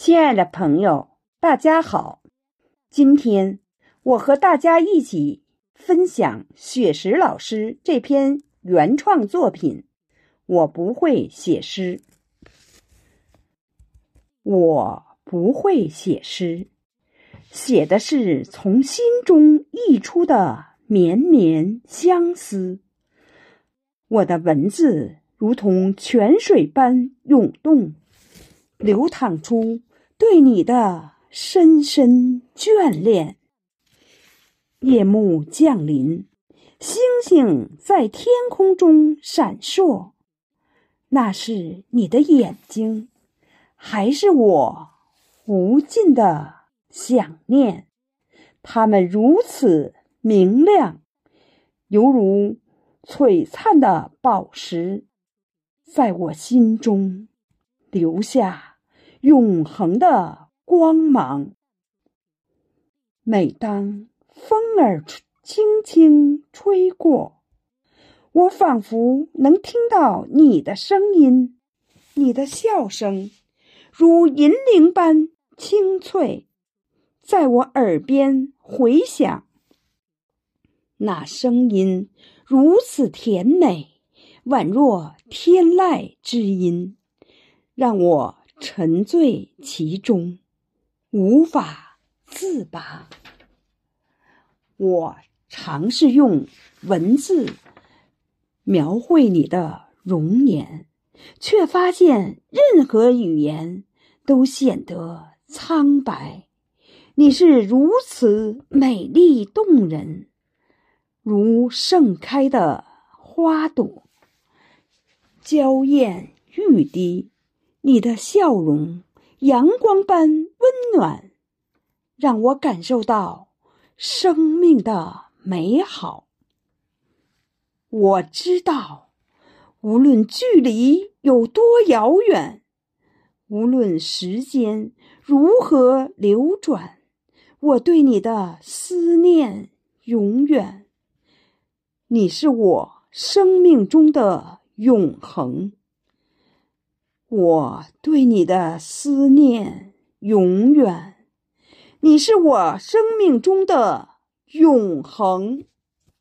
亲爱的朋友，大家好！今天我和大家一起分享雪石老师这篇原创作品。我不会写诗，我不会写诗，写的是从心中溢出的绵绵相思。我的文字如同泉水般涌动，流淌出。对你的深深眷恋。夜幕降临，星星在天空中闪烁，那是你的眼睛，还是我无尽的想念？它们如此明亮，犹如璀璨的宝石，在我心中留下。永恒的光芒。每当风儿轻轻吹过，我仿佛能听到你的声音，你的笑声如银铃般清脆，在我耳边回响。那声音如此甜美，宛若天籁之音，让我。沉醉其中，无法自拔。我尝试用文字描绘你的容颜，却发现任何语言都显得苍白。你是如此美丽动人，如盛开的花朵，娇艳欲滴。你的笑容，阳光般温暖，让我感受到生命的美好。我知道，无论距离有多遥远，无论时间如何流转，我对你的思念永远。你是我生命中的永恒。我对你的思念永远，你是我生命中的永恒。